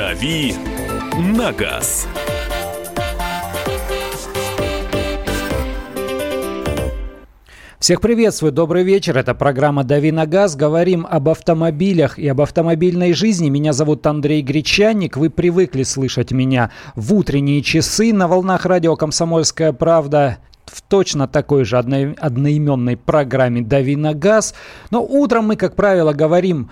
«Дави на газ». Всех приветствую, добрый вечер. Это программа «Дави на газ». Говорим об автомобилях и об автомобильной жизни. Меня зовут Андрей Гречанник. Вы привыкли слышать меня в утренние часы на волнах радио «Комсомольская правда» в точно такой же одно, одноименной программе «Дави на газ». Но утром мы, как правило, говорим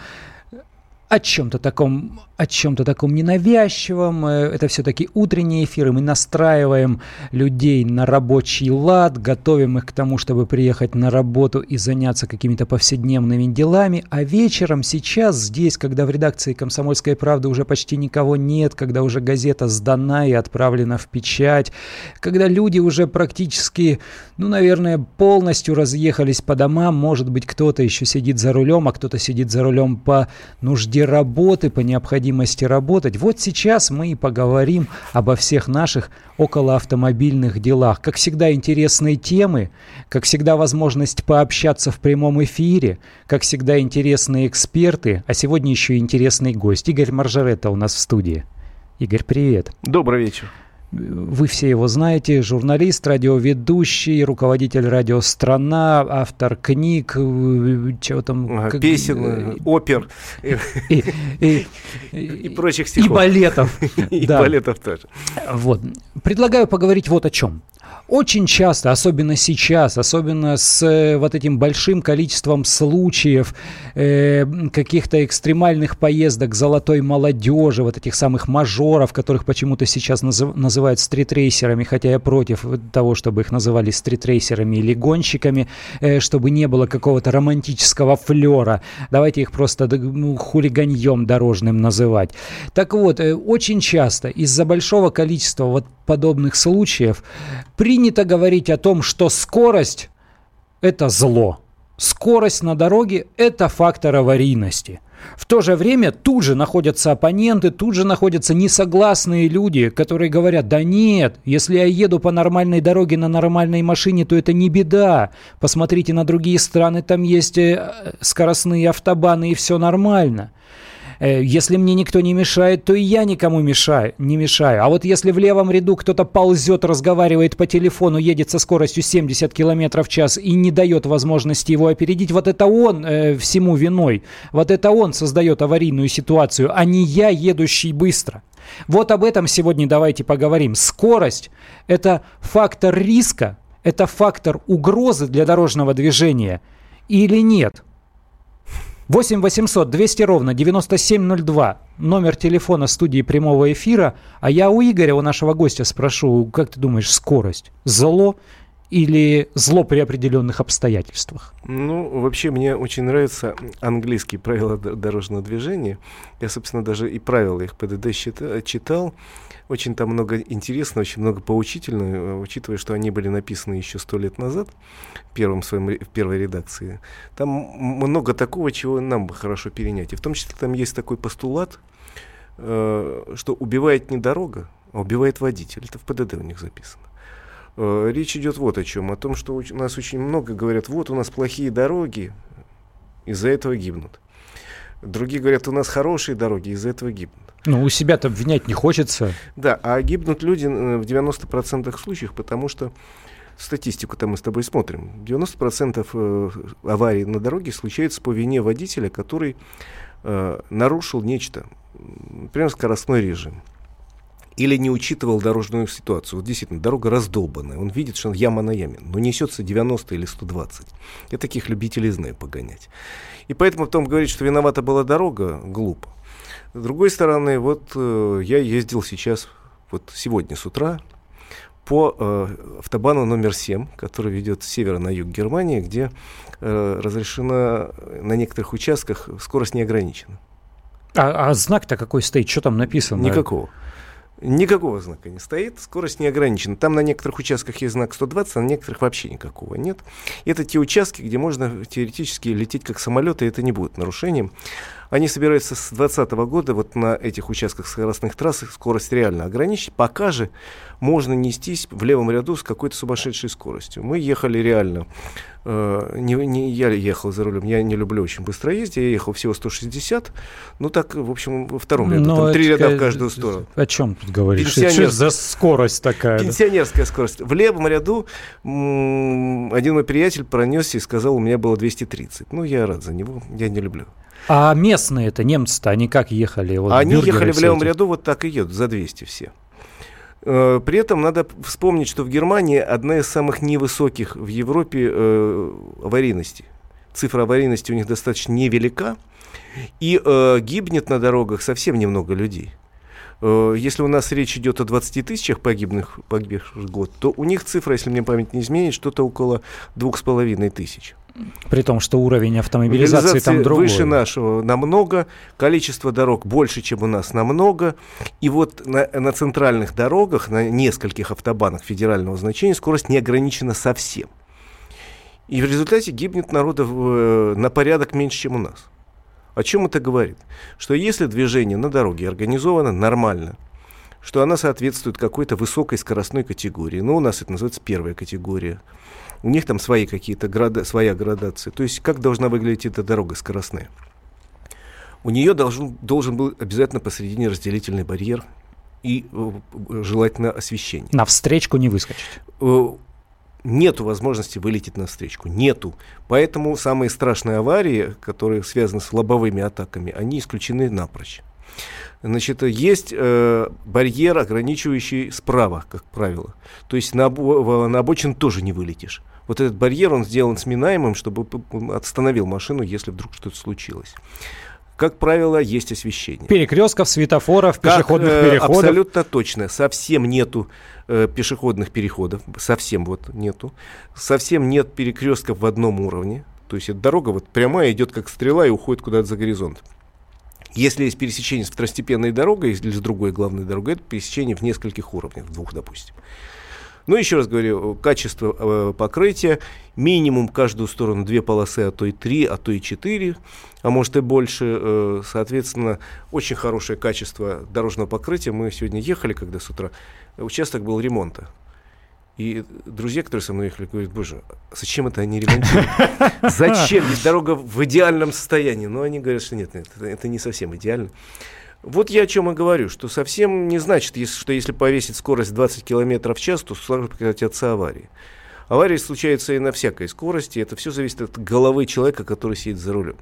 о чем-то таком о чем-то таком ненавязчивом. Э, это все-таки утренние эфиры. Мы настраиваем людей на рабочий лад, готовим их к тому, чтобы приехать на работу и заняться какими-то повседневными делами. А вечером, сейчас, здесь, когда в редакции «Комсомольской правды» уже почти никого нет, когда уже газета сдана и отправлена в печать, когда люди уже практически, ну, наверное, полностью разъехались по домам, может быть, кто-то еще сидит за рулем, а кто-то сидит за рулем по нужде работы, по необходимости необходимости работать. Вот сейчас мы и поговорим обо всех наших околоавтомобильных делах. Как всегда, интересные темы, как всегда, возможность пообщаться в прямом эфире, как всегда, интересные эксперты, а сегодня еще и интересный гость. Игорь Маржаретта у нас в студии. Игорь, привет. Добрый вечер. Вы все его знаете, журналист, радиоведущий, руководитель радио «Страна», автор книг, э, чего там... Как... Песен, э, опер и, и, и, и прочих стихов. И балетов. И балетов тоже. Вот. Предлагаю поговорить вот о чем. Очень часто, особенно сейчас, особенно с э, вот этим большим количеством случаев э, каких-то экстремальных поездок золотой молодежи, вот этих самых мажоров, которых почему-то сейчас назыв, называют стритрейсерами, хотя я против того, чтобы их называли стритрейсерами или гонщиками, э, чтобы не было какого-то романтического флера. Давайте их просто ну, хулиганьем дорожным называть. Так вот, э, очень часто из-за большого количества вот подобных случаев принято говорить о том, что скорость – это зло. Скорость на дороге – это фактор аварийности. В то же время тут же находятся оппоненты, тут же находятся несогласные люди, которые говорят, да нет, если я еду по нормальной дороге на нормальной машине, то это не беда. Посмотрите на другие страны, там есть э, скоростные автобаны и все нормально. Э, если мне никто не мешает, то и я никому мешаю, не мешаю. А вот если в левом ряду кто-то ползет, разговаривает по телефону, едет со скоростью 70 км в час и не дает возможности его опередить, вот это он э, всему виной. Вот это он создает аварийную ситуацию, а не я, едущий быстро. Вот об этом сегодня давайте поговорим. Скорость – это фактор риска, это фактор угрозы для дорожного движения или нет – 8 800 200 ровно 9702. Номер телефона студии прямого эфира. А я у Игоря, у нашего гостя спрошу, как ты думаешь, скорость? Зло или зло при определенных обстоятельствах? Ну, вообще мне очень нравятся английские правила дорожного движения. Я, собственно, даже и правила их ПДД читал. Очень там много интересного, очень много поучительного, э, учитывая, что они были написаны еще сто лет назад, в, первом своем, в первой редакции. Там много такого, чего нам бы хорошо перенять. И в том числе там есть такой постулат, э, что убивает не дорога, а убивает водитель. Это в ПДД у них записано. Э, речь идет вот о чем. О том, что у нас очень много говорят, вот у нас плохие дороги, из-за этого гибнут. Другие говорят, у нас хорошие дороги, из-за этого гибнут. Ну, у себя-то обвинять не хочется. Да, а гибнут люди э, в 90% случаев, потому что статистику-то мы с тобой смотрим. 90% э, аварий на дороге случается по вине водителя, который э, нарушил нечто, например, скоростной режим. Или не учитывал дорожную ситуацию. Вот действительно, дорога раздолбанная. Он видит, что яма на яме. Но несется 90 или 120. Я таких любителей знаю погонять. И поэтому потом говорить, что виновата была дорога, глупо. С другой стороны, вот э, я ездил сейчас, вот сегодня с утра, по э, автобану номер 7, который ведет с севера на юг Германии, где э, разрешена на некоторых участках скорость не ограничена. А, а знак-то какой стоит? Что там написано? Никакого. Никакого знака не стоит, скорость не ограничена. Там на некоторых участках есть знак 120, а на некоторых вообще никакого нет. Это те участки, где можно теоретически лететь как самолет, и это не будет нарушением. Они собираются с 2020 года вот на этих участках скоростных трасс скорость реально ограничить. Пока же можно нестись в левом ряду с какой-то сумасшедшей скоростью. Мы ехали реально. Э, не, не я ехал за рулем, я не люблю очень быстро ездить, я ехал всего 160. Ну так, в общем, во втором ряду. там три ряда в каждую сторону. О чем тут говоришь? Что за скорость такая? Пенсионерская да? скорость. В левом ряду один мой приятель пронесся и сказал, у меня было 230. Ну, я рад за него, я не люблю. А местные это немцы-то, они как ехали? Вот они ехали в левом ряду, вот так и едут, за 200 все. Э, при этом надо вспомнить, что в Германии одна из самых невысоких в Европе э, аварийности. Цифра аварийности у них достаточно невелика, и э, гибнет на дорогах совсем немного людей. Э, если у нас речь идет о 20 тысячах погибных, погибших в год, то у них цифра, если мне память не изменит, что-то около двух с половиной тысяч. При том, что уровень автомобилизации там другой. выше нашего намного, количество дорог больше, чем у нас намного. И вот на, на центральных дорогах, на нескольких автобанах федерального значения скорость не ограничена совсем. И в результате гибнет народа в, э, на порядок меньше, чем у нас. О чем это говорит? Что если движение на дороге организовано нормально, что она соответствует какой-то высокой скоростной категории, ну, у нас это называется первая категория – у них там свои какие-то града, своя градация. То есть как должна выглядеть эта дорога скоростная? У нее должен, должен был обязательно посередине разделительный барьер и э, желательно освещение. На встречку не выскочить? Э, нету возможности вылететь на встречку. Нету. Поэтому самые страшные аварии, которые связаны с лобовыми атаками, они исключены напрочь. Значит, есть э, барьер, ограничивающий справа, как правило. То есть на, на обочин тоже не вылетишь. Вот этот барьер, он сделан сминаемым, чтобы остановил машину, если вдруг что-то случилось. Как правило, есть освещение. Перекрестков, светофоров, как, пешеходных э, переходов. Абсолютно точно. Совсем нету э, пешеходных переходов. Совсем вот нету. Совсем нет перекрестков в одном уровне. То есть эта дорога вот прямая идет как стрела и уходит куда-то за горизонт. Если есть пересечение с второстепенной дорогой или с другой главной дорогой, это пересечение в нескольких уровнях, в двух, допустим. Ну, еще раз говорю, качество э, покрытия, минимум каждую сторону две полосы, а то и три, а то и четыре, а может и больше. Э, соответственно, очень хорошее качество дорожного покрытия. Мы сегодня ехали, когда с утра, участок был ремонта. И друзья, которые со мной ехали, говорят, боже, зачем это они ремонтируют? Зачем? Ведь дорога в идеальном состоянии. Но они говорят, что нет, нет это не совсем идеально. Вот я о чем и говорю, что совсем не значит, что если повесить скорость 20 км в час, то сразу прекратятся аварии. Аварии случаются и на всякой скорости. Это все зависит от головы человека, который сидит за рулем.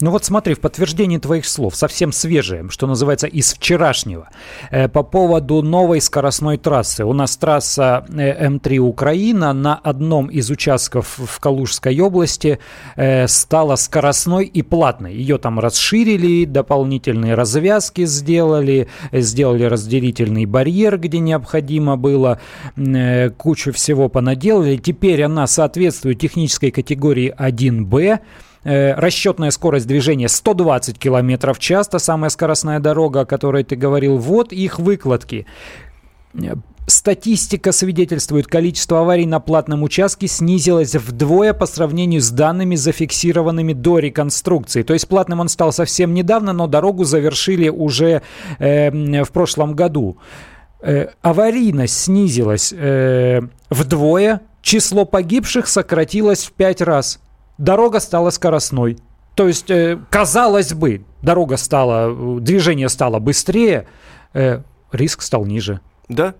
Ну вот смотри, в подтверждении твоих слов, совсем свежее, что называется, из вчерашнего, э, по поводу новой скоростной трассы. У нас трасса э, М3 Украина на одном из участков в Калужской области э, стала скоростной и платной. Ее там расширили, дополнительные развязки сделали, сделали разделительный барьер, где необходимо было, э, кучу всего понаделали. Теперь она соответствует технической категории 1Б, Э, расчетная скорость движения 120 км в час, та самая скоростная дорога, о которой ты говорил. Вот их выкладки. Статистика свидетельствует, количество аварий на платном участке снизилось вдвое по сравнению с данными, зафиксированными до реконструкции. То есть платным он стал совсем недавно, но дорогу завершили уже э, в прошлом году. Э, аварийность снизилась э, вдвое, число погибших сократилось в пять раз дорога стала скоростной. То есть, э, казалось бы, дорога стала, э, движение стало быстрее, э, риск стал ниже. Да,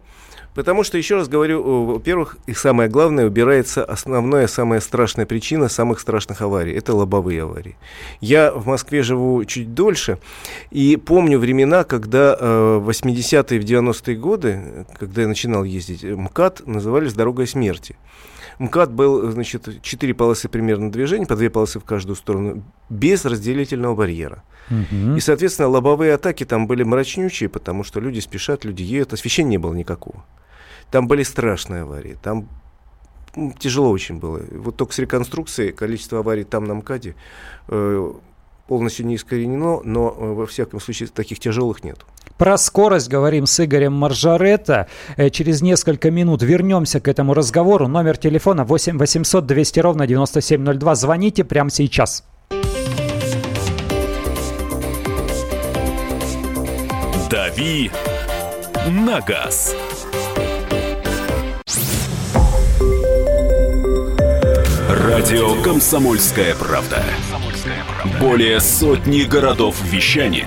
Потому что, еще раз говорю, во-первых, и самое главное, убирается основная, самая страшная причина самых страшных аварий. Это лобовые аварии. Я в Москве живу чуть дольше, и помню времена, когда э, в 80-е, в 90-е годы, когда я начинал ездить, МКАД назывались «дорогой смерти». МКАД был, значит, четыре полосы примерно движения, по две полосы в каждую сторону, без разделительного барьера. Угу. И, соответственно, лобовые атаки там были мрачнючие, потому что люди спешат, люди едут, освещения не было никакого. Там были страшные аварии, там тяжело очень было. Вот только с реконструкцией количество аварий там на МКАДе э, полностью не искоренено, но э, во всяком случае таких тяжелых нет. Про скорость говорим с Игорем Маржаретто. Э, через несколько минут вернемся к этому разговору. Номер телефона 8 800 200 ровно 9702. Звоните прямо сейчас. «Дави на газ». Радио «Комсомольская правда». Более сотни городов вещания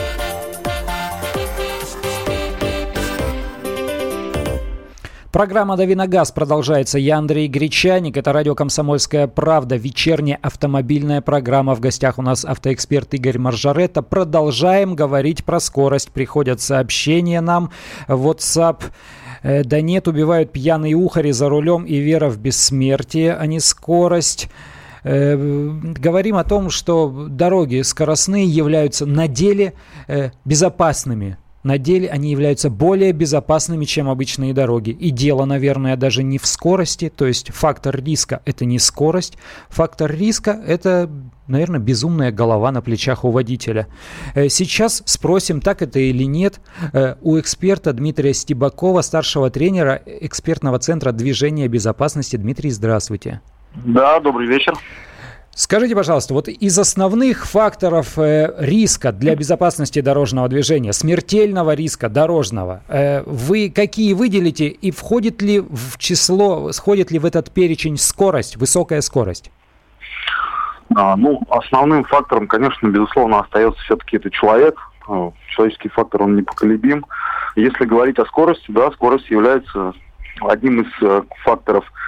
Программа «Дави газ» продолжается. Я Андрей Гречаник. Это радио «Комсомольская правда». Вечерняя автомобильная программа. В гостях у нас автоэксперт Игорь Маржаретта. Продолжаем говорить про скорость. Приходят сообщения нам в WhatsApp. Э, да нет, убивают пьяные ухари за рулем и вера в бессмертие, а не скорость. Э, говорим о том, что дороги скоростные являются на деле э, безопасными. На деле они являются более безопасными, чем обычные дороги. И дело, наверное, даже не в скорости, то есть фактор риска – это не скорость, фактор риска – это, наверное, безумная голова на плечах у водителя. Э, сейчас спросим, так это или нет, у эксперта Дмитрия Стебакова, старшего тренера экспертного центра движения безопасности. Дмитрий, здравствуйте. Да, добрый вечер. Скажите, пожалуйста, вот из основных факторов э, риска для безопасности дорожного движения, смертельного риска дорожного, э, вы какие выделите и входит ли в число, сходит ли в этот перечень скорость, высокая скорость? А, ну, основным фактором, конечно, безусловно, остается все-таки это человек. А, человеческий фактор, он непоколебим. Если говорить о скорости, да, скорость является одним из э, факторов –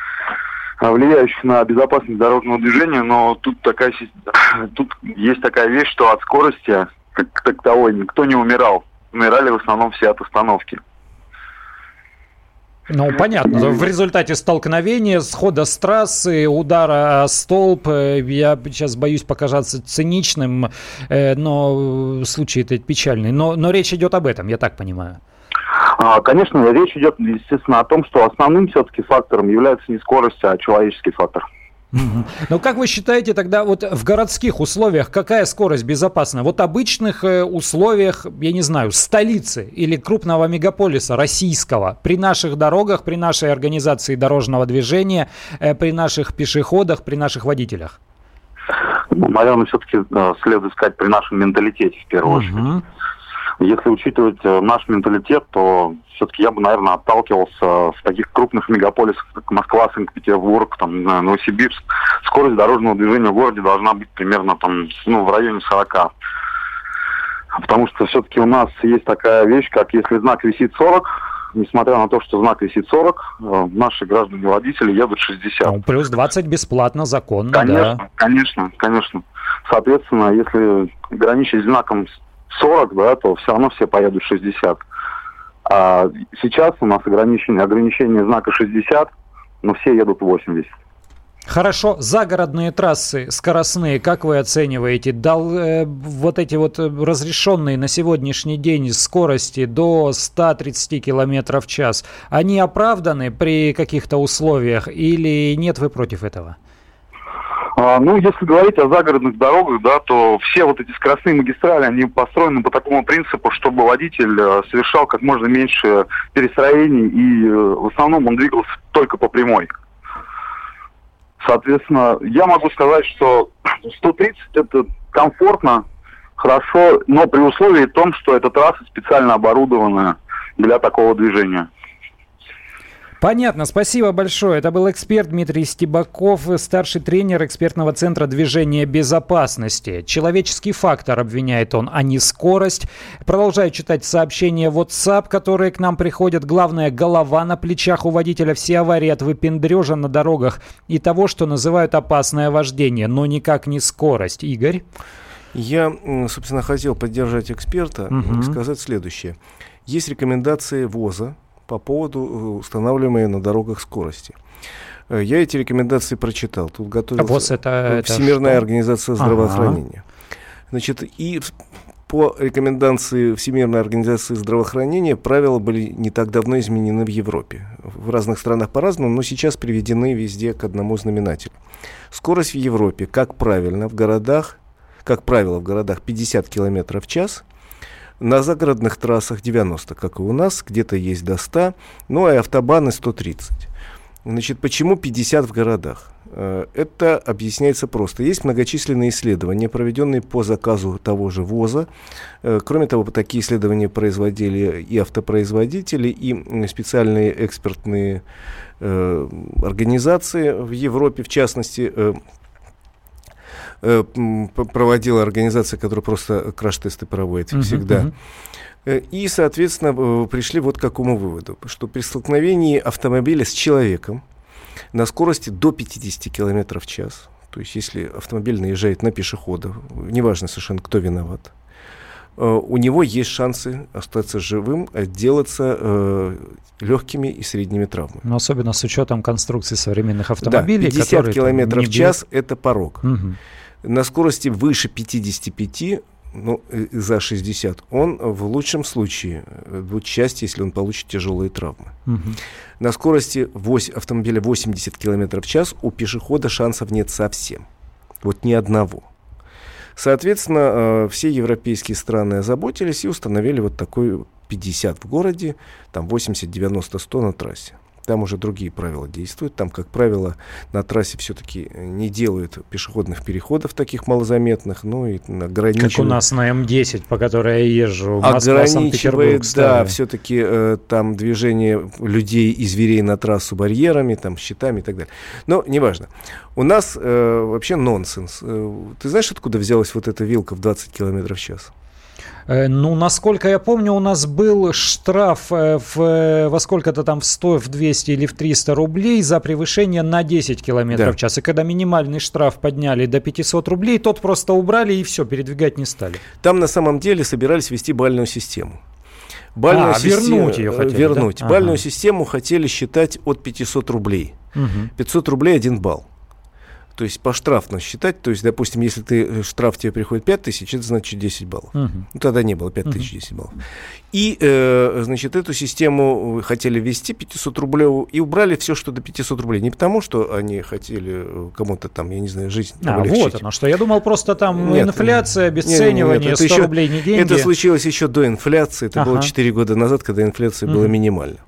влияющих на безопасность дорожного движения, но тут такая тут есть такая вещь, что от скорости как таковой никто не умирал. Умирали в основном все от остановки. Ну, понятно. В результате столкновения, схода с трассы, удара о столб, э, я сейчас боюсь показаться циничным, э, но случай этот печальный. Но, но речь идет об этом, я так понимаю. А, конечно, речь идет, естественно, о том, что основным все-таки фактором является не скорость, а человеческий фактор. Ну, как вы считаете тогда вот в городских условиях какая скорость безопасна? Вот обычных э, условиях, я не знаю, столицы или крупного мегаполиса российского, при наших дорогах, при нашей организации дорожного движения, э, при наших пешеходах, при наших водителях? Ну, наверное, все-таки следует сказать при нашем менталитете в первую очередь. Если учитывать э, наш менталитет, то все-таки я бы, наверное, отталкивался в таких крупных мегаполисах, как Москва, Санкт-Петербург, там, не знаю, Новосибирск. Скорость дорожного движения в городе должна быть примерно там, ну, в районе 40. Потому что все-таки у нас есть такая вещь, как если знак висит 40, несмотря на то, что знак висит 40, э, наши граждане-водители едут 60. Ну, плюс 20 бесплатно, законно, конечно, да. Конечно, конечно. Соответственно, если ограничить знаком 40, да, то все равно все поедут 60. А сейчас у нас ограничение, ограничение знака 60, но все едут 80. Хорошо, загородные трассы скоростные, как вы оцениваете? Дал э, вот эти вот разрешенные на сегодняшний день скорости до 130 км в час, они оправданы при каких-то условиях или нет, вы против этого? Ну, если говорить о загородных дорогах, да, то все вот эти скоростные магистрали, они построены по такому принципу, чтобы водитель э, совершал как можно меньше перестроений, и э, в основном он двигался только по прямой. Соответственно, я могу сказать, что 130 это комфортно, хорошо, но при условии том, что эта трасса специально оборудована для такого движения. Понятно, спасибо большое. Это был эксперт Дмитрий Стебаков, старший тренер экспертного центра движения безопасности. Человеческий фактор обвиняет он, а не скорость. Продолжаю читать сообщения WhatsApp, которые к нам приходят. Главное, голова на плечах у водителя. Все аварии от выпендрежа на дорогах и того, что называют опасное вождение, но никак не скорость. Игорь? Я, собственно, хотел поддержать эксперта угу. и сказать следующее. Есть рекомендации ВОЗа, по поводу э, устанавливаемой на дорогах скорости. Э, я эти рекомендации прочитал. Тут готовился а это, Всемирная это организация здравоохранения. Ага. Значит, и по рекомендации Всемирной организации здравоохранения правила были не так давно изменены в Европе. В разных странах по-разному, но сейчас приведены везде к одному знаменателю. Скорость в Европе, как правильно, в городах, как правило, в городах 50 км в час, на загородных трассах 90, как и у нас, где-то есть до 100, ну а автобаны 130. Значит, почему 50 в городах? Э, это объясняется просто. Есть многочисленные исследования, проведенные по заказу того же ВОЗа. Э, кроме того, такие исследования производили и автопроизводители, и специальные экспертные э, организации в Европе, в частности, проводила организация, которая просто краш-тесты проводит uh-huh, всегда. Uh-huh. И, соответственно, пришли вот к какому выводу, что при столкновении автомобиля с человеком, на скорости до 50 км в час. То есть, если автомобиль наезжает на пешехода, неважно совершенно, кто виноват, э, у него есть шансы остаться живым, отделаться э, легкими и средними травмами. Но особенно с учетом конструкции современных автомобилей. Да, 50 км в час – это порог. Угу. На скорости выше 55 ну, за 60, он в лучшем случае э, будет счастье, если он получит тяжелые травмы. Угу. На скорости 8, автомобиля 80 км в час у пешехода шансов нет совсем. Вот ни одного. Соответственно, э, все европейские страны озаботились и установили вот такой 50 в городе, там 80, 90, 100 на трассе. Там уже другие правила действуют. Там, как правило, на трассе все-таки не делают пешеходных переходов таких малозаметных, ну и ограничивают... Как у нас на М10, по которой я езжу. Ограничивает, да, все-таки э, там движение людей и зверей на трассу барьерами, там, щитами и так далее. Но неважно. У нас э, вообще нонсенс. Э, ты знаешь, откуда взялась вот эта вилка в 20 км в час? Э, ну, насколько я помню, у нас был штраф э, в, э, во сколько-то там в 100, в 200 или в 300 рублей за превышение на 10 километров да. в час. И когда минимальный штраф подняли до 500 рублей, тот просто убрали и все, передвигать не стали. Там на самом деле собирались ввести бальную систему. Бальную а, систему, вернуть ее хотели, Вернуть. Да? Бальную ага. систему хотели считать от 500 рублей. Угу. 500 рублей один балл. То есть по штрафно считать, то есть, допустим, если ты э, штраф тебе приходит 5 тысяч, это значит 10 баллов. Uh-huh. Ну, тогда не было 5 тысяч, uh-huh. 10 баллов. И, э, значит, эту систему хотели ввести 500 рублей и убрали все, что до 500 рублей. Не потому, что они хотели э, кому-то там, я не знаю, жизнь А, вот оно что. Я думал, просто там нет, инфляция, обесценивание, нет, нет, 100 еще, рублей не деньги. Это случилось еще до инфляции. Это ага. было 4 года назад, когда инфляция uh-huh. была минимальна.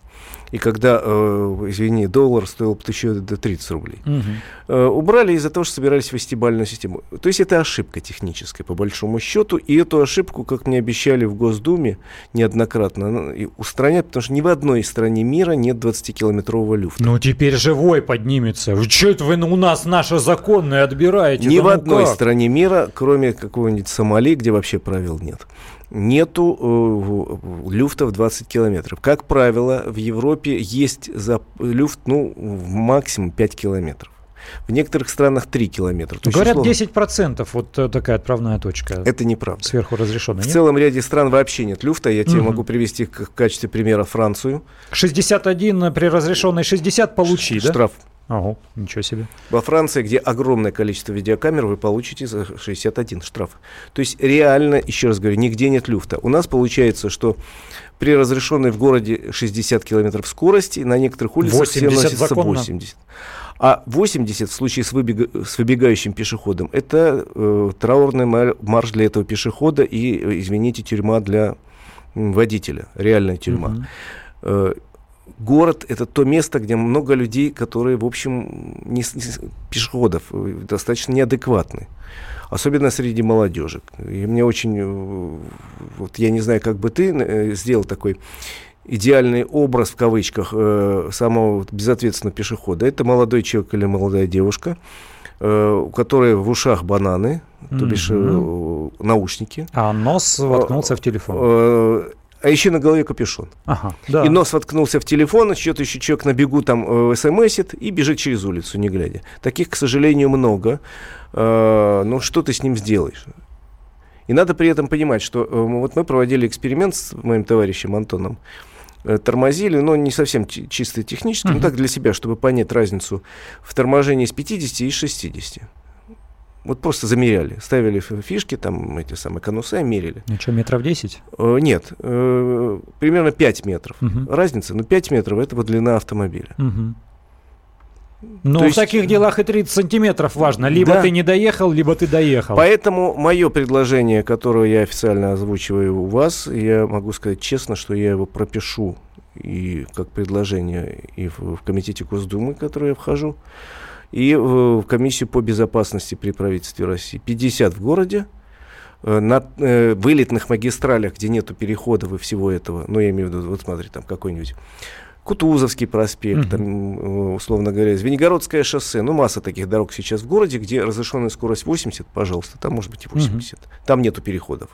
И когда, э, извини, доллар стоил еще до 30 рублей. Угу. Э, убрали из-за того, что собирались вести бальную систему. То есть это ошибка техническая, по большому счету. И эту ошибку, как мне обещали в Госдуме неоднократно, ну, устранять, потому что ни в одной стране мира нет 20-километрового люфта. Ну теперь живой поднимется. Что это вы у нас наши законные отбираете? Ни да в ну одной как? стране мира, кроме какого-нибудь Сомали, где вообще правил нет нету э, люфта в 20 километров. Как правило, в Европе есть за люфт, ну, максимум 5 километров. В некоторых странах 3 километра. То Говорят, условно, 10% вот э, такая отправная точка. Это неправда. Сверху разрешенная. В нет? целом ряде стран вообще нет люфта. Я тебе угу. могу привести в качестве примера Францию. 61 при разрешенной 60 получи, Ш- да? Штраф. Ого, ничего себе. Во Франции, где огромное количество видеокамер, вы получите за 61 штраф. То есть реально, еще раз говорю, нигде нет люфта. У нас получается, что при разрешенной в городе 60 километров скорости на некоторых улицах все носится законно. 80. А 80 в случае с, выбег... с выбегающим пешеходом это э, траурный марш для этого пешехода и, извините, тюрьма для водителя, реальная тюрьма. Угу город это то место, где много людей, которые, в общем, не, не, пешеходов, э, достаточно неадекватны. Особенно среди молодежи. И мне очень, э, вот я не знаю, как бы ты э, сделал такой идеальный образ, в кавычках, самого безответственного пешехода. Это молодой человек или молодая девушка, у которой в ушах бананы, то бишь mm-hmm. наушники. А нос воткнулся в телефон а еще на голове капюшон. Ага, да. И нос воткнулся в телефон, что-то еще человек на бегу там э, смсит и бежит через улицу, не глядя. Таких, к сожалению, много. Э, ну, что ты с ним сделаешь? И надо при этом понимать, что э, вот мы проводили эксперимент с моим товарищем Антоном. Э, тормозили, но не совсем чисто технически, uh-huh. но так для себя, чтобы понять разницу в торможении с 50 и 60. Вот просто замеряли. Ставили фишки, там эти самые конусы, мерили. Ну что, метров 10? Э, нет, э, примерно 5 метров. Угу. Разница, ну 5 метров это вот длина автомобиля. Угу. Ну, в есть... таких делах и 30 сантиметров важно. Либо да. ты не доехал, либо ты доехал. Поэтому мое предложение, которое я официально озвучиваю у вас, я могу сказать честно, что я его пропишу и как предложение и в, в комитете Госдумы, в который я вхожу, и в, в комиссию по безопасности при правительстве России. 50 в городе, э, на э, вылетных магистралях, где нету переходов и всего этого, ну, я имею в виду, вот смотри, там какой-нибудь Кутузовский проспект, mm-hmm. там, э, условно говоря, Звенигородское шоссе. Ну, масса таких дорог сейчас в городе, где разрешенная скорость 80, пожалуйста, там может быть и 80. Mm-hmm. Там нету переходов,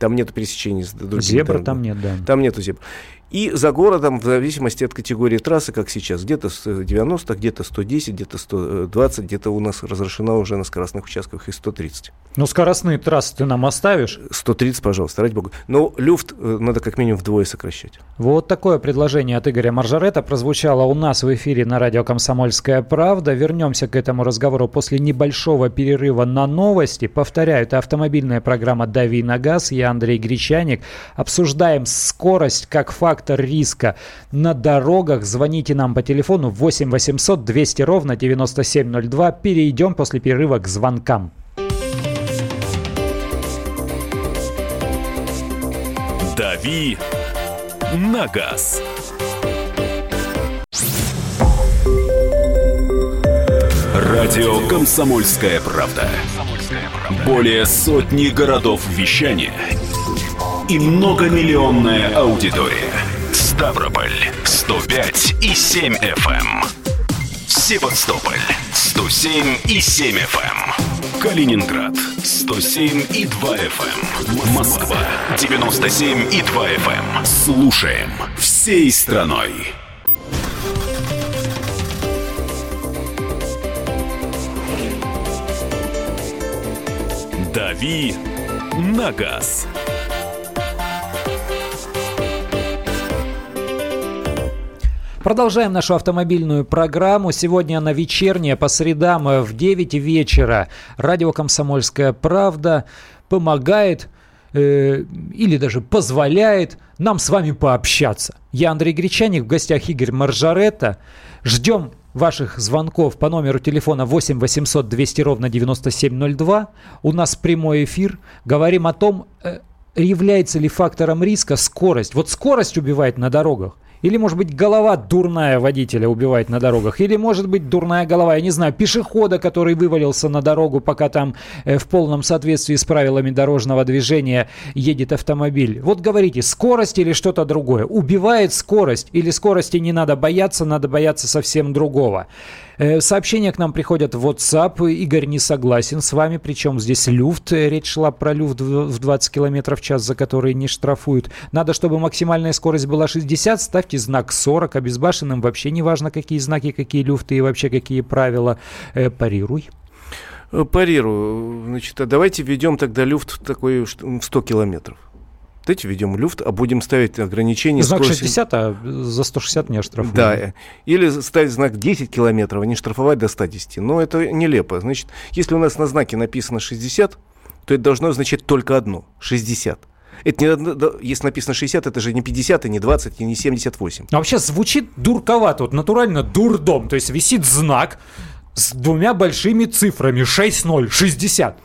там нету пересечений с другими Зебр дорогами. там нет, да. Там нету зебр. И за городом, в зависимости от категории трассы, как сейчас, где-то 90, где-то 110, где-то 120, где-то у нас разрешена уже на скоростных участках и 130. Ну, скоростные трассы ты нам оставишь? 130, пожалуйста, ради бога. Но люфт э, надо как минимум вдвое сокращать. Вот такое предложение от Игоря Маржарета прозвучало у нас в эфире на радио «Комсомольская правда». Вернемся к этому разговору после небольшого перерыва на новости. Повторяю, это автомобильная программа «Дави на газ». Я Андрей Гречаник. Обсуждаем скорость как факт фактор риска на дорогах. Звоните нам по телефону 8 800 200 ровно 9702. Перейдем после перерыва к звонкам. «Дави на газ». Радио «Комсомольская правда». Более сотни городов вещания и многомиллионная аудитория. Ставрополь 105 и 7 FM. Эм. Севастополь 107 и 7 FM. Эм. Калининград 107 и 2 FM. Эм. Москва 97 и 2 FM. Слушаем всей страной. «Дави на газ». Продолжаем нашу автомобильную программу. Сегодня она вечерняя, по средам э, в 9 вечера. Радио «Комсомольская правда» помогает э, или даже позволяет нам с вами пообщаться. Я Андрей Гречаник, в гостях Игорь Маржаретта. Ждем ваших звонков по номеру телефона 8 800 200 ровно 9702. У нас прямой эфир. Говорим о том, э, является ли фактором риска скорость. Вот скорость убивает на дорогах. Или, может быть, голова дурная водителя убивает на дорогах. Или, может быть, дурная голова, я не знаю, пешехода, который вывалился на дорогу, пока там э, в полном соответствии с правилами дорожного движения едет автомобиль. Вот говорите, скорость или что-то другое? Убивает скорость или скорости не надо бояться, надо бояться совсем другого? Э, сообщения к нам приходят в WhatsApp. Игорь не согласен с вами, причем здесь люфт. Э, речь шла про люфт в 20 км в час, за который не штрафуют. Надо, чтобы максимальная скорость была 60, ставьте знак 40. Обезбашенным вообще не важно, какие знаки, какие люфты и вообще какие правила. Э, парируй. Парирую. Значит, а давайте введем тогда люфт такой в 100 километров. Давайте введем люфт, а будем ставить ограничение знак скорости. 60, а за 160 не штрафуют. Да, или ставить знак 10 километров, а не штрафовать до 110. Но это нелепо. Значит, если у нас на знаке написано 60, то это должно означать только одно – 60. Это не, если написано 60, это же не 50, и не 20, и не 78. А вообще звучит дурковато, вот натурально дурдом. То есть висит знак с двумя большими цифрами 6-0, 60.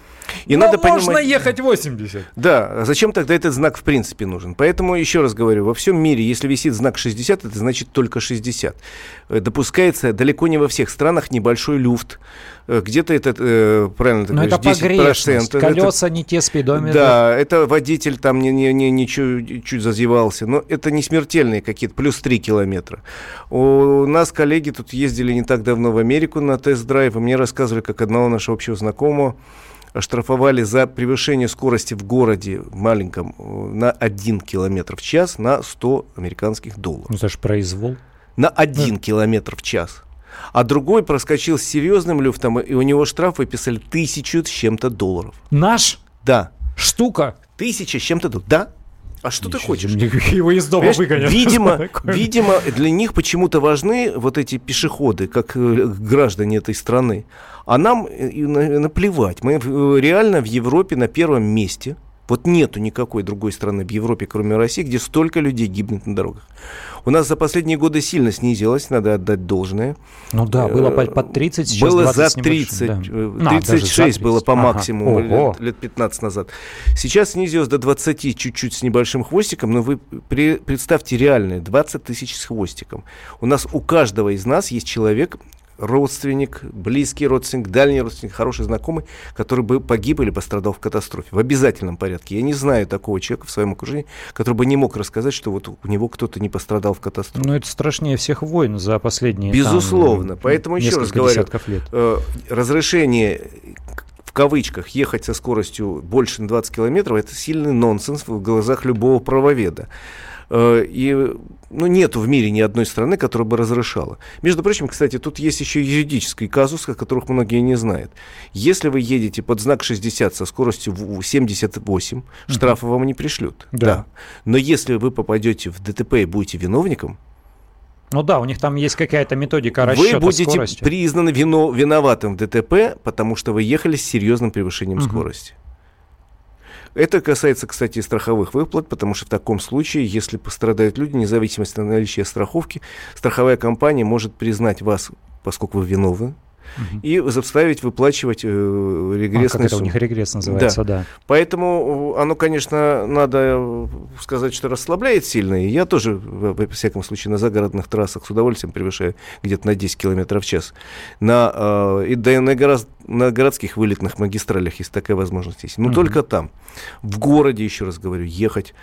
И ну, надо можно понимать... ехать 80. Да, зачем тогда этот знак в принципе нужен? Поэтому, еще раз говорю, во всем мире, если висит знак 60, это значит только 60. Э, допускается далеко не во всех странах небольшой люфт. Э, где-то это, э, правильно ты Но говоришь, это 10%. Колеса это, не те спидометры. Да, это водитель там не, не, не, не чуть, чуть зазевался. Но это не смертельные какие-то, плюс 3 километра. У нас коллеги тут ездили не так давно в Америку на тест-драйв, и мне рассказывали, как одного нашего общего знакомого оштрафовали за превышение скорости в городе маленьком э, на 1 километр в час на 100 американских долларов. Ну, это же произвол. На 1 да. километр в час. А другой проскочил с серьезным люфтом, и у него штраф выписали тысячу с чем-то долларов. Наш? Да. Штука? Тысяча с чем-то долларов. Да. А что ты хочешь? Его из дома выгонят. Видимо, видимо, для них почему-то важны вот эти пешеходы, как э, граждане этой страны. А нам э, наплевать. Мы реально в Европе на первом месте – вот нету никакой другой страны в Европе, кроме России, где столько людей гибнет на дорогах. У нас за последние годы сильно снизилось, надо отдать должное. Ну да, было под 30, сейчас Было 20 за 30, да. 36 э, а, было по максимуму лет, лет 15 назад. Сейчас снизилось до 20 чуть-чуть с небольшим хвостиком, но вы при, представьте реальные 20 тысяч с хвостиком. У нас у каждого из нас есть человек, родственник, близкий родственник, дальний родственник, хороший знакомый, который бы погиб или пострадал в катастрофе. В обязательном порядке. Я не знаю такого человека в своем окружении, который бы не мог рассказать, что вот у него кто-то не пострадал в катастрофе. Ну, это страшнее всех войн за последние Безусловно. Там, Поэтому еще раз говорю, лет. Э, разрешение в кавычках ехать со скоростью больше на 20 километров, это сильный нонсенс в глазах любого правоведа. Э, и ну, нет в мире ни одной страны, которая бы разрешала. Между прочим, кстати, тут есть еще юридический казус, о которых многие не знают. Если вы едете под знак 60 со скоростью 78, штрафа вам не пришлют. Да. да. Но если вы попадете в ДТП и будете виновником, ну да, у них там есть какая-то методика расчета Вы будете скорости. признаны вино, виноватым в ДТП, потому что вы ехали с серьезным превышением угу. скорости. Это касается, кстати, и страховых выплат, потому что в таком случае, если пострадают люди, независимо от наличия страховки, страховая компания может признать вас, поскольку вы виновны, угу. и заставить выплачивать э, регрессные а, как это у них регресс называется, да. да. Поэтому оно, конечно, надо э, сказать, что расслабляет сильно. И я тоже, во всяком случае, на загородных трассах с удовольствием превышаю где-то на 10 км в час. На, э, и да, на, город, на городских вылетных магистралях есть такая возможность. Есть. Но угу. только там. В городе, еще раз говорю, ехать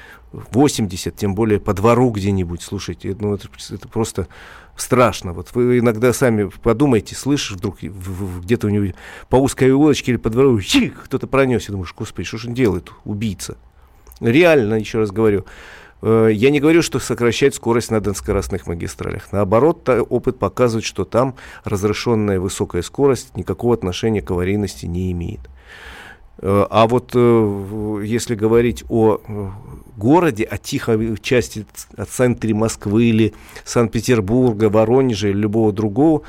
80, тем более по двору где-нибудь, слушайте, ну, это, это просто страшно. Вот вы иногда сами подумайте, слышишь вдруг где-то у него по узкой улочке или по двору, чих, кто-то пронес, и думаешь, господи, что же он делает, убийца. Реально, еще раз говорю, э, я не говорю, что сокращать скорость на скоростных магистралях. Наоборот, опыт показывает, что там разрешенная высокая скорость никакого отношения к аварийности не имеет. А вот э, если говорить о э, городе, о тихой части от центре Москвы или Санкт-Петербурга, Воронежа или любого другого,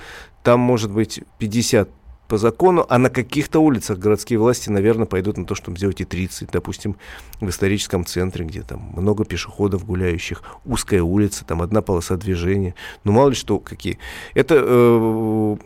там может быть 50 по закону, а на каких-то улицах городские власти, наверное, пойдут на то, чтобы сделать и 30, допустим, в историческом центре, где там много пешеходов гуляющих, узкая улица, там одна полоса движения, ну мало ли что какие. Это э,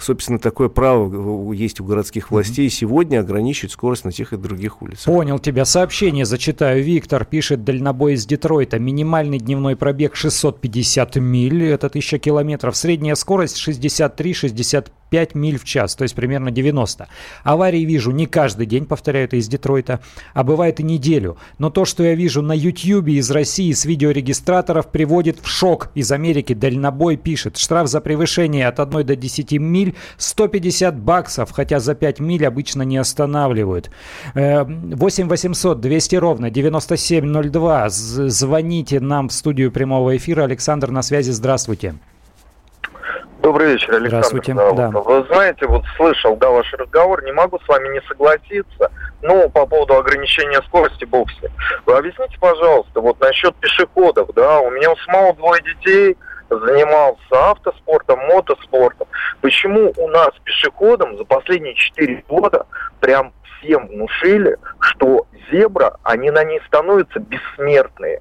собственно, такое право есть у городских властей mm-hmm. сегодня ограничивать скорость на тех и других улицах. Понял тебя. Сообщение зачитаю. Виктор пишет, дальнобой из Детройта. Минимальный дневной пробег 650 миль, это 1000 километров. Средняя скорость 63-65 5 миль в час, то есть примерно 90. Аварии вижу не каждый день, повторяю, это из Детройта, а бывает и неделю. Но то, что я вижу на YouTube из России с видеорегистраторов, приводит в шок. Из Америки дальнобой пишет, штраф за превышение от 1 до 10 миль 150 баксов, хотя за 5 миль обычно не останавливают. 8 800 200 ровно 9702. Звоните нам в студию прямого эфира. Александр на связи. Здравствуйте. Добрый вечер, Александр. Здравствуйте. Да. Вы знаете, вот слышал, да, ваш разговор, не могу с вами не согласиться, но по поводу ограничения скорости, бог с ним. Вы объясните, пожалуйста, вот насчет пешеходов, да, у меня у самого двое детей, занимался автоспортом, мотоспортом. Почему у нас пешеходам за последние 4 года прям всем внушили, что зебра, они на ней становятся бессмертные?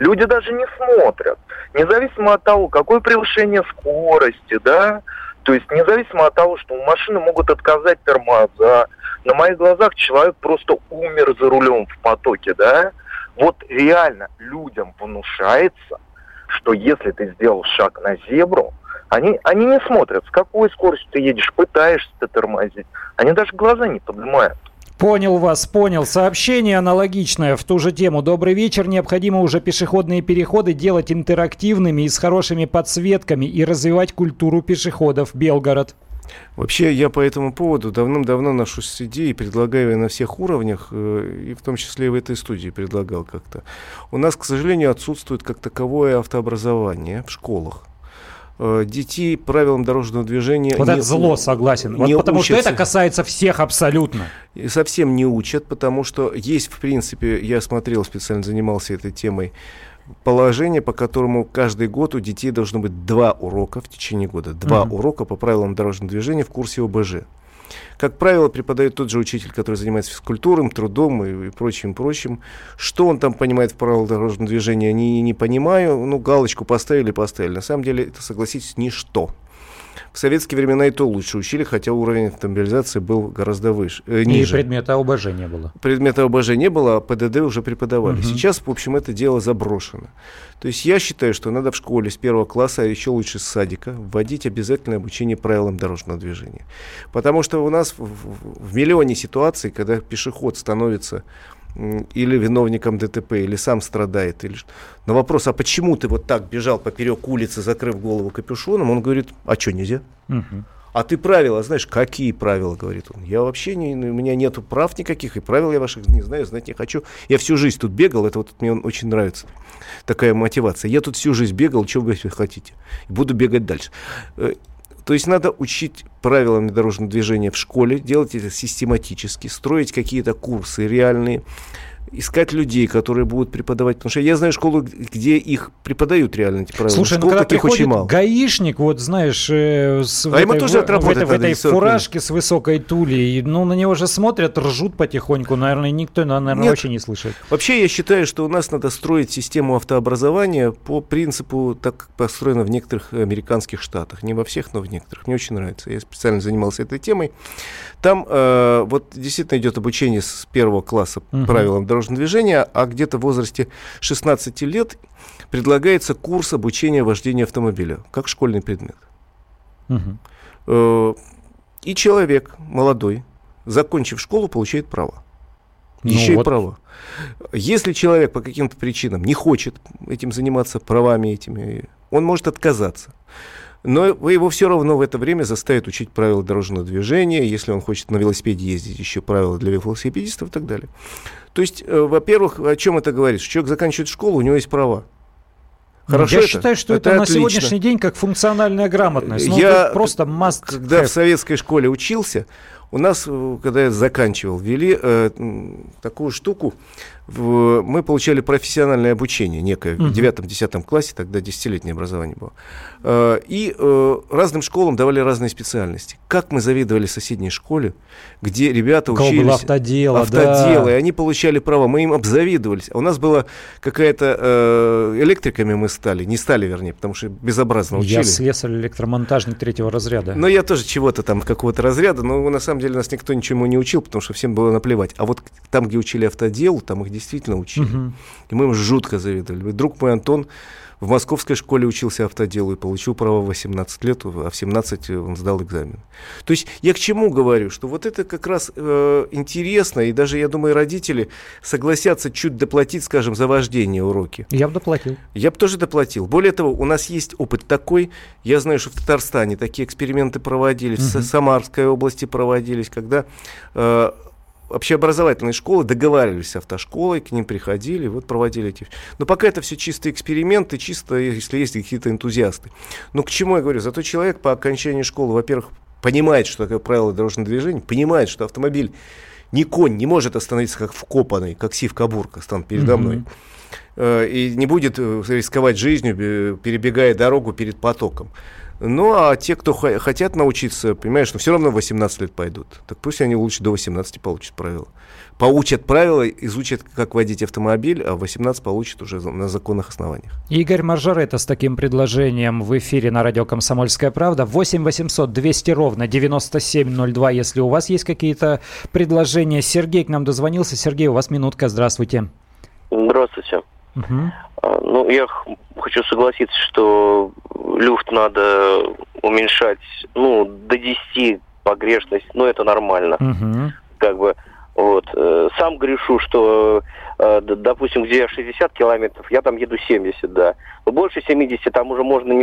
Люди даже не смотрят. Независимо от того, какое превышение скорости, да, то есть независимо от того, что у машины могут отказать тормоза, на моих глазах человек просто умер за рулем в потоке, да, вот реально людям внушается, что если ты сделал шаг на зебру, они, они не смотрят, с какой скоростью ты едешь, пытаешься ты тормозить. Они даже глаза не поднимают. Понял вас, понял. Сообщение аналогичное в ту же тему. Добрый вечер. Необходимо уже пешеходные переходы делать интерактивными и с хорошими подсветками и развивать культуру пешеходов. Белгород. Вообще, я по этому поводу давным-давно ношу с идеей, предлагаю на всех уровнях, э, и в том числе и в этой студии предлагал как-то. У нас, к сожалению, отсутствует как таковое автообразование в школах. Э, детей правилам дорожного движения. Вот не, это зло, согласен. Вот потому учатся. что это касается всех абсолютно. И совсем не учат, потому что есть, в принципе, я смотрел, специально занимался этой темой, положение, по которому каждый год у детей должно быть два урока в течение года. Два mm-hmm. урока по правилам дорожного движения в курсе ОБЖ. Как правило, преподает тот же учитель, который занимается физкультурой, трудом и, и прочим, прочим. Что он там понимает в правилах дорожного движения, не, не понимаю. Ну, галочку поставили, поставили. На самом деле, это, согласитесь, ничто. В советские времена и то лучше учили, хотя уровень автомобилизации был гораздо выше, э, ниже. И предмета ОБЖ не было. Предмета ОБЖ не было, а ПДД уже преподавали. Угу. Сейчас, в общем, это дело заброшено. То есть я считаю, что надо в школе с первого класса, а еще лучше с садика, вводить обязательное обучение правилам дорожного движения. Потому что у нас в, в, в миллионе ситуаций, когда пешеход становится или виновником ДТП, или сам страдает. Или... На вопрос, а почему ты вот так бежал поперек улицы, закрыв голову капюшоном, он говорит, а что нельзя? Угу. А ты правила знаешь? Какие правила, говорит он. Я вообще не, у меня нету прав никаких, и правил я ваших не знаю, знать не хочу. Я всю жизнь тут бегал, это вот мне очень нравится. Такая мотивация. Я тут всю жизнь бегал, что вы хотите. Буду бегать дальше. То есть надо учить правилам дорожного движения в школе, делать это систематически, строить какие-то курсы реальные, искать людей, которые будут преподавать. Потому что я знаю школу, где их преподают реально эти правила. Слушай, Школ ну когда приходит очень мало. гаишник, вот знаешь, э, с, а в ему этой, тоже в, в этой, в этой фуражке с высокой тулей, ну на него же смотрят, ржут потихоньку, наверное, никто, наверное, Нет. вообще не слышит. Вообще я считаю, что у нас надо строить систему автообразования по принципу, так как построено в некоторых американских штатах. Не во всех, но в некоторых. Мне очень нравится. Я специально занимался этой темой. Там э, вот действительно идет обучение с первого класса угу. правилам дорожного дорожного движения, а где-то в возрасте 16 лет предлагается курс обучения вождения автомобиля, как школьный предмет. Угу. И человек молодой, закончив школу, получает право. Ну Еще вот. и право. Если человек по каким-то причинам не хочет этим заниматься правами этими, он может отказаться но его все равно в это время заставят учить правила дорожного движения, если он хочет на велосипеде ездить, еще правила для велосипедистов и так далее. То есть, э, во-первых, о чем это говорит? Что человек заканчивает школу, у него есть права. Хорошо Я это? считаю, что это, это на сегодняшний день как функциональная грамотность. Ну, Я просто must Когда have. в советской школе учился, у нас, э, когда я заканчивал, ввели э, такую штуку, в, мы получали профессиональное обучение некое в девятом-десятом классе, тогда десятилетнее образование было. Э, и э, разным школам давали разные специальности. Как мы завидовали соседней школе, где ребята учились... Было автодело, автодело, да. и они получали право, мы им обзавидовались. А у нас была какая-то... Э, электриками мы стали, не стали, вернее, потому что безобразно учили. Я слесарь-электромонтажник третьего разряда. Но я тоже чего-то там, какого-то разряда, но на самом деле нас никто ничему не учил, потому что всем было наплевать. А вот там, где учили автоделу, там их действительно учили. Угу. И мы им жутко завидовали. Друг мой Антон в московской школе учился автоделу и получил право в 18 лет, а в 17 он сдал экзамен. То есть я к чему говорю, что вот это как раз э, интересно, и даже, я думаю, родители согласятся чуть доплатить, скажем, за вождение уроки. Я бы доплатил. Я бы тоже доплатил. Более того, у нас есть опыт такой, я знаю, что в Татарстане такие эксперименты проводились, угу. в Самарской области проводились, когда э, общеобразовательные школы договаривались с автошколой, к ним приходили, вот проводили эти... Но пока это все чистые эксперименты, чисто, если есть какие-то энтузиасты. Но к чему я говорю? Зато человек по окончании школы, во-первых, понимает, что такое правило дорожного движения, понимает, что автомобиль ни конь не может остановиться как вкопанный, как сив-кабурка, станет передо мной. Э, и не будет э, рисковать жизнью, перебегая дорогу перед потоком. Ну, а те, кто хотят научиться, понимаешь, ну, все равно 18 лет пойдут. Так пусть они лучше до 18 получат правила. Получат правила, изучат, как водить автомобиль, а 18 получат уже на законных основаниях. Игорь Маржарета с таким предложением в эфире на радио «Комсомольская правда». 8 800 200 ровно 9702, если у вас есть какие-то предложения. Сергей к нам дозвонился. Сергей, у вас минутка. Здравствуйте. Здравствуйте. Угу. Ну, я хочу согласиться, что люфт надо уменьшать, ну, до 10 погрешность, ну, это нормально. Угу. Как бы, вот. Э, сам грешу, что, э, допустим, где 60 километров, я там еду 70, да. Больше 70 там уже можно не